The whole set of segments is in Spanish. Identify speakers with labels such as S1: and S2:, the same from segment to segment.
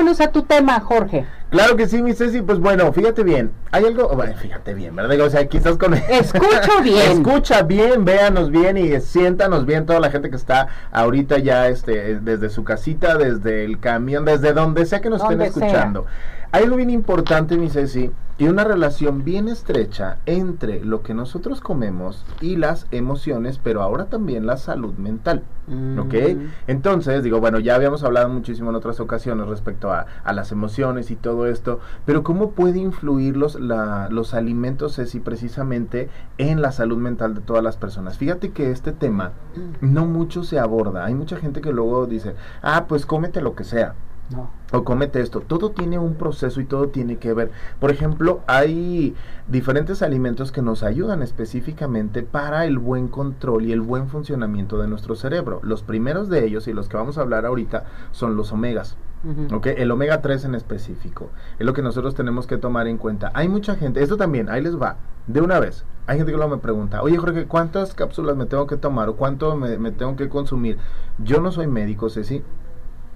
S1: vámonos a tu tema, Jorge.
S2: Claro que sí, mi Ceci, pues bueno, fíjate bien, hay algo, bueno, fíjate bien, ¿verdad? O sea, aquí estás con...
S1: Escucho bien.
S2: Escucha bien, véanos bien y siéntanos bien toda la gente que está ahorita ya este, desde su casita, desde el camión, desde donde sea que nos estén escuchando. Hay algo bien importante, mi Ceci, y una relación bien estrecha entre lo que nosotros comemos y las emociones, pero ahora también la salud mental. ¿Ok? Mm. Entonces, digo, bueno, ya habíamos hablado muchísimo en otras ocasiones respecto a, a las emociones y todo esto, pero ¿cómo puede influir los, la, los alimentos, Ceci, precisamente en la salud mental de todas las personas? Fíjate que este tema mm. no mucho se aborda. Hay mucha gente que luego dice, ah, pues cómete lo que sea. O comete esto. Todo tiene un proceso y todo tiene que ver. Por ejemplo, hay diferentes alimentos que nos ayudan específicamente para el buen control y el buen funcionamiento de nuestro cerebro. Los primeros de ellos y los que vamos a hablar ahorita son los omegas. El omega 3 en específico es lo que nosotros tenemos que tomar en cuenta. Hay mucha gente, esto también, ahí les va, de una vez. Hay gente que luego me pregunta, oye Jorge, ¿cuántas cápsulas me tengo que tomar o cuánto me, me tengo que consumir? Yo no soy médico, Ceci,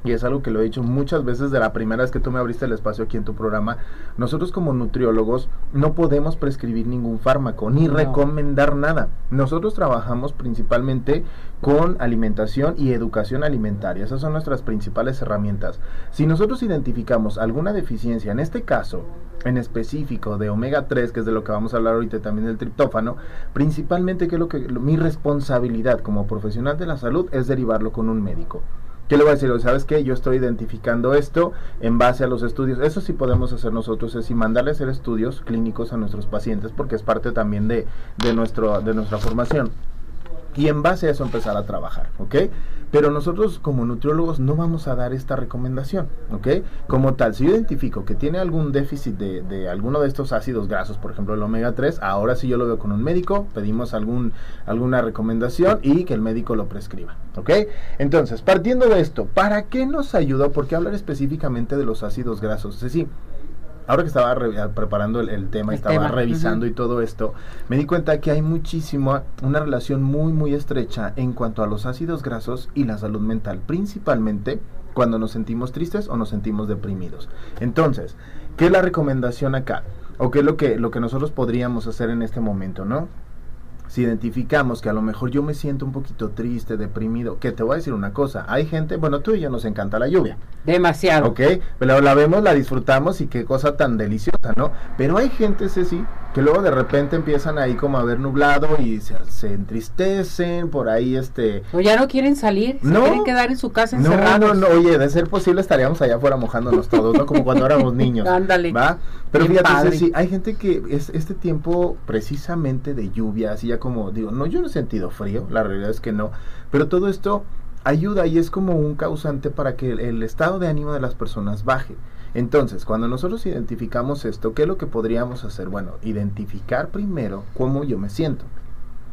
S2: y es algo que lo he dicho muchas veces de la primera vez que tú me abriste el espacio aquí en tu programa, nosotros como nutriólogos no podemos prescribir ningún fármaco ni recomendar nada. Nosotros trabajamos principalmente con alimentación y educación alimentaria. Esas son nuestras principales herramientas. Si nosotros identificamos alguna deficiencia, en este caso en específico de omega 3, que es de lo que vamos a hablar ahorita también del triptófano, principalmente que lo que mi responsabilidad como profesional de la salud es derivarlo con un médico. ¿Qué le voy a decir? ¿Sabes qué? Yo estoy identificando esto en base a los estudios. Eso sí podemos hacer nosotros, es y mandarle a hacer estudios clínicos a nuestros pacientes porque es parte también de, de, nuestro, de nuestra formación. Y en base a eso empezar a trabajar, ¿ok? Pero nosotros como nutriólogos no vamos a dar esta recomendación, ¿ok? Como tal, si yo identifico que tiene algún déficit de, alguno de estos ácidos grasos, por ejemplo el omega 3, ahora sí yo lo veo con un médico, pedimos algún, alguna recomendación y que el médico lo prescriba, ¿ok? Entonces, partiendo de esto, ¿para qué nos ayuda? ¿Por qué hablar específicamente de los ácidos grasos? Es decir, ahora que estaba preparando el, tema, y estaba revisando y todo esto, me di cuenta que hay muchísimo, una relación muy, muy estrecha en cuanto a los ácidos grasos y la salud mental, principalmente cuando nos sentimos tristes o nos sentimos deprimidos. Entonces, ¿qué es la recomendación acá? ¿O qué es lo que, lo que nosotros podríamos hacer en este momento, no? Si identificamos que a lo mejor yo me siento un poquito triste, deprimido, que te voy a decir una cosa, hay gente, bueno, tú y yo nos encanta la lluvia.
S1: Demasiado.
S2: Ok, pero la vemos, la disfrutamos y qué cosa tan deliciosa, ¿no? Pero hay gente, Ceci, que luego de repente empiezan ahí como a ver nublado y se, entristecen, por ahí este...
S1: O ya no quieren salir, se quieren quedar en su casa encerrados.
S2: No, no, no, oye, de ser posible estaríamos allá afuera mojándonos todos, ¿no? Como cuando éramos niños.
S1: Ándale.
S2: ¿Va? Pero fíjate, Ceci, hay gente que es este tiempo precisamente de lluvia, así ya como digo, no, yo no he sentido frío, la realidad es que no, pero todo esto ayuda y es como un causante para que el, estado de ánimo de las personas baje. Entonces, cuando nosotros identificamos esto, ¿qué es lo que podríamos hacer? Bueno, identificar primero cómo yo me siento.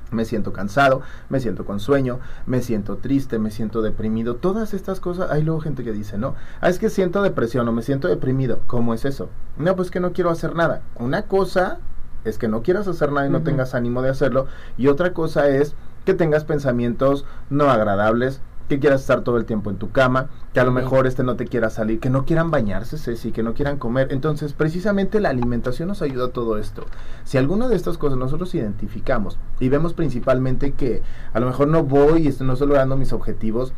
S2: Me siento cansado, me siento con sueño, me siento triste, me siento deprimido. Todas estas cosas, hay luego gente que dice, no, ah, es que siento depresión o me siento deprimido. ¿Cómo es eso? No, pues que no quiero hacer nada. Una cosa es que no quieras hacer nada y no tengas ánimo de hacerlo. Y otra cosa es que tengas pensamientos no agradables, que quieras estar todo el tiempo en tu cama, que a lo mejor este no te quiera salir, que no quieran bañarse, sí, que no quieran comer. Entonces, precisamente la alimentación nos ayuda a todo esto. Si alguna de estas cosas nosotros identificamos y vemos principalmente que a lo mejor no voy y no estoy logrando mis objetivos,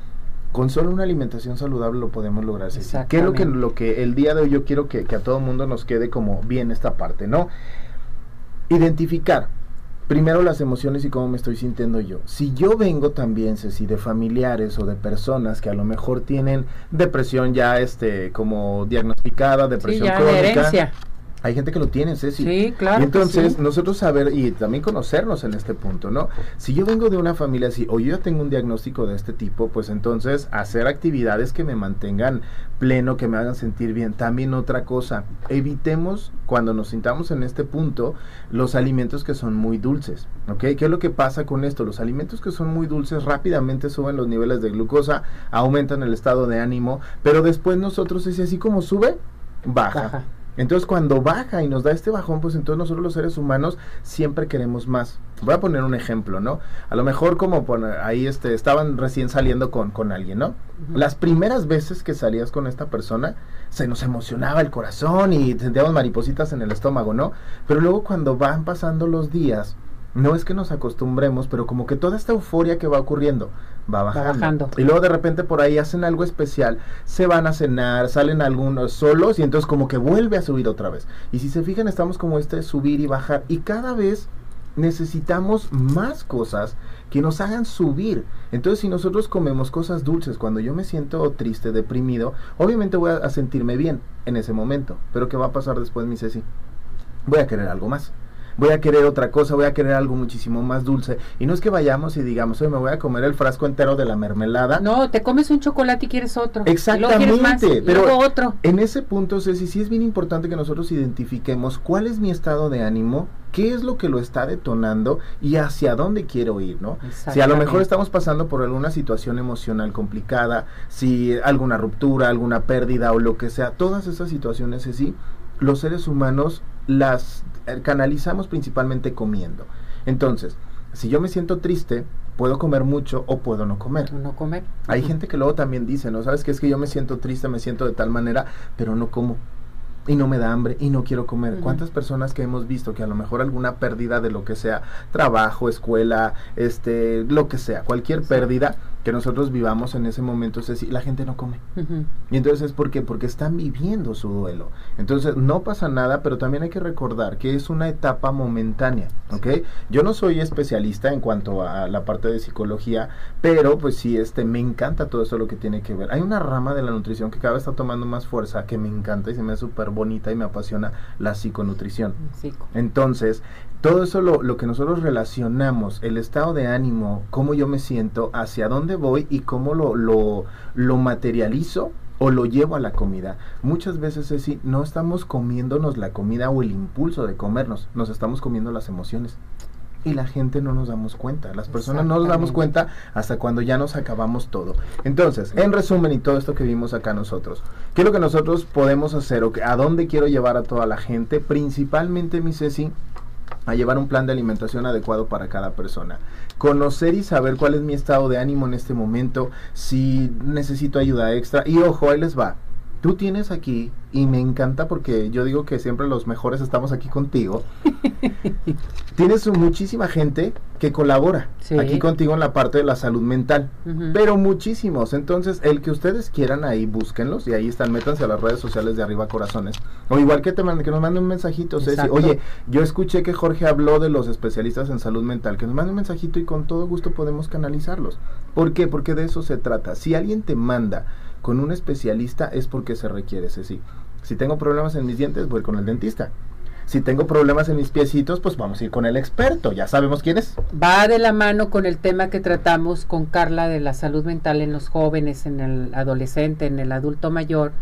S2: con solo una alimentación saludable lo podemos lograr. ¿Qué es lo que, lo que el día de hoy yo quiero que, que a todo mundo nos quede como bien esta parte, ¿no? Identificar primero las emociones y cómo me estoy sintiendo yo. Si yo vengo también, Ceci, de familiares o de personas que a lo mejor tienen depresión ya este como diagnosticada, depresión crónica. Hay gente que lo tiene, Ceci.
S1: Sí, claro.
S2: Y entonces, nosotros saber y también conocernos en este punto, ¿no? Si yo vengo de una familia así o yo ya tengo un diagnóstico de este tipo, pues entonces hacer actividades que me mantengan pleno, que me hagan sentir bien. También otra cosa, evitemos cuando nos sintamos en este punto los alimentos que son muy dulces, ¿ok? ¿Qué es lo que pasa con esto? Los alimentos que son muy dulces rápidamente suben los niveles de glucosa, aumentan el estado de ánimo, pero después nosotros es así como sube, baja. Entonces cuando baja y nos da este bajón, pues entonces nosotros los seres humanos siempre queremos más. Voy a poner un ejemplo, ¿no? A lo mejor como ahí este, estaban recién saliendo con, con alguien, ¿no? Las primeras veces que salías con esta persona, se nos emocionaba el corazón y sentíamos maripositas en el estómago, ¿no? Pero luego cuando van pasando los días, no es que nos acostumbremos, pero como que toda esta euforia que va ocurriendo va bajando. Y luego de repente por ahí hacen algo especial, se van a cenar, salen algunos solos y entonces como que vuelve a subir otra vez. Y si se fijan, estamos como este subir y bajar y cada vez necesitamos más cosas que nos hagan subir. Entonces, si nosotros comemos cosas dulces cuando yo me siento triste, deprimido, obviamente voy a, sentirme bien en ese momento. Pero ¿qué va a pasar después, mi Ceci? Voy a querer algo más voy a querer otra cosa, voy a querer algo muchísimo más dulce. Y no es que vayamos y digamos, oye, me voy a comer el frasco entero de la mermelada.
S1: No, te comes un chocolate y quieres otro.
S2: Exactamente, pero otro. en ese punto, Ceci, sí es bien importante que nosotros identifiquemos cuál es mi estado de ánimo, qué es lo que lo está detonando y hacia dónde quiero ir, ¿no? Si a lo mejor estamos pasando por alguna situación emocional complicada, si alguna ruptura, alguna pérdida o lo que sea, todas esas situaciones, sí, los seres humanos las eh, canalizamos principalmente comiendo. Entonces, si yo me siento triste, puedo comer mucho o puedo no comer.
S1: No comer.
S2: Hay gente que luego también dice, ¿no? ¿Sabes qué? Es que yo me siento triste, me siento de tal manera, pero no como. Y no me da hambre y no quiero comer. ¿Cuántas personas que hemos visto que a lo mejor alguna pérdida de lo que sea, trabajo, escuela, este, lo que sea, cualquier pérdida, que nosotros vivamos en ese momento es decir, la gente no come. Y entonces es porque porque están viviendo su duelo. Entonces no pasa nada, pero también hay que recordar que es una etapa momentánea, ¿ok? Yo no soy especialista en cuanto a la parte de psicología, pero pues sí, este, me encanta todo eso lo que tiene que ver. Hay una rama de la nutrición que cada vez está tomando más fuerza, que me encanta y se me hace súper bonita y me apasiona, la psiconutrición. Entonces, todo eso lo, lo que nosotros relacionamos, el estado de ánimo, cómo yo me siento, hacia dónde voy y cómo lo, lo, lo materializo o lo llevo a la comida. Muchas veces es si no estamos comiéndonos la comida o el impulso de comernos, nos estamos comiendo las emociones. Y la gente no nos damos cuenta, las personas no nos damos cuenta hasta cuando ya nos acabamos todo. Entonces, en resumen y todo esto que vimos acá nosotros, ¿qué es lo que nosotros podemos hacer o a dónde quiero llevar a toda la gente? Principalmente, mi Ceci, a llevar un plan de alimentación adecuado para cada persona. Conocer y saber cuál es mi estado de ánimo en este momento, si necesito ayuda extra. Y ojo, ahí les va. Tú tienes aquí y me encanta porque yo digo que siempre los mejores estamos aquí contigo. Tienes muchísima gente que colabora aquí contigo en la parte de la salud mental, pero muchísimos. Entonces, el que ustedes quieran ahí, búsquenlos y ahí están, métanse a las redes sociales de Arriba Corazones. O igual que, te que nos manden un mensajito, Ceci. Oye, yo escuché que Jorge habló de los especialistas en salud mental, que nos manden un mensajito y con todo gusto podemos canalizarlos. ¿Por qué? Porque de eso se trata. Si alguien te manda con un especialista es porque se requiere, Ceci. Si tengo problemas en mis dientes, voy con el dentista. Si tengo problemas en mis piecitos, pues vamos a ir con el experto, ya sabemos quién es.
S1: Va de la mano con el tema que tratamos con Carla de la salud mental en los jóvenes, en el adolescente, en el adulto mayor,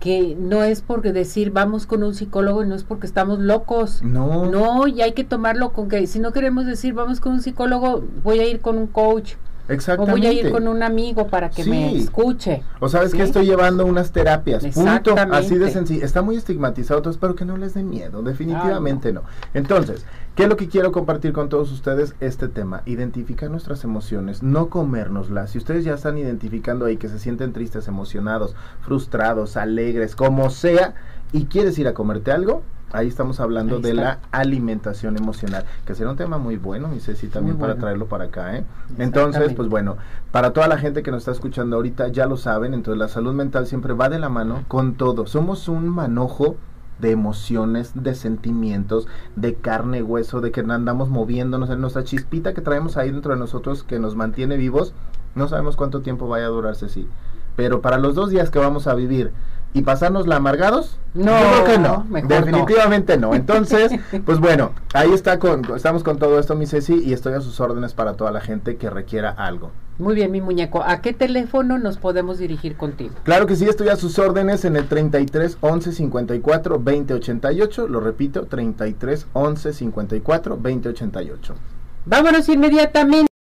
S1: que no es porque decir vamos con un psicólogo y no es porque estamos locos. No. No, y hay que tomarlo con que si no queremos decir vamos con un psicólogo, voy a ir con un coach Exactamente. O voy a ir con un amigo para que me escuche.
S2: O sabes que estoy llevando unas terapias. Punto. Así de sencillo. Está muy estigmatizado, entonces espero que no les dé miedo. Definitivamente no. Entonces, ¿qué es lo que quiero compartir con todos ustedes? Este tema. Identificar nuestras emociones, no comérnoslas. Si ustedes ya están identificando ahí que se sienten tristes, emocionados, frustrados, alegres, como sea, y quieres ir a comerte algo, Ahí estamos hablando de la alimentación emocional, que será un tema muy bueno, y Ceci, también para traerlo para acá. ¿eh? Entonces, pues bueno, para toda la gente que nos está escuchando ahorita, ya lo saben, entonces la salud mental siempre va de la mano con todo. Somos un manojo de emociones, de sentimientos, de carne, hueso, de que andamos moviéndonos en nuestra chispita que traemos ahí dentro de nosotros que nos mantiene vivos. No sabemos cuánto tiempo vaya a durar, Ceci. Pero para los dos días que vamos a vivir y pasárnosla amargados? No, yo creo que no. Definitivamente no. Entonces, pues bueno, ahí está con, estamos con todo esto, mi Ceci, y estoy a sus órdenes para toda la gente que requiera algo.
S1: Muy bien, mi muñeco. ¿A qué teléfono nos podemos dirigir contigo?
S2: Claro que sí, estoy a sus órdenes en el 33 11 54 20 88. Lo repito, 33 11 54 20 88.
S1: Vámonos inmediatamente.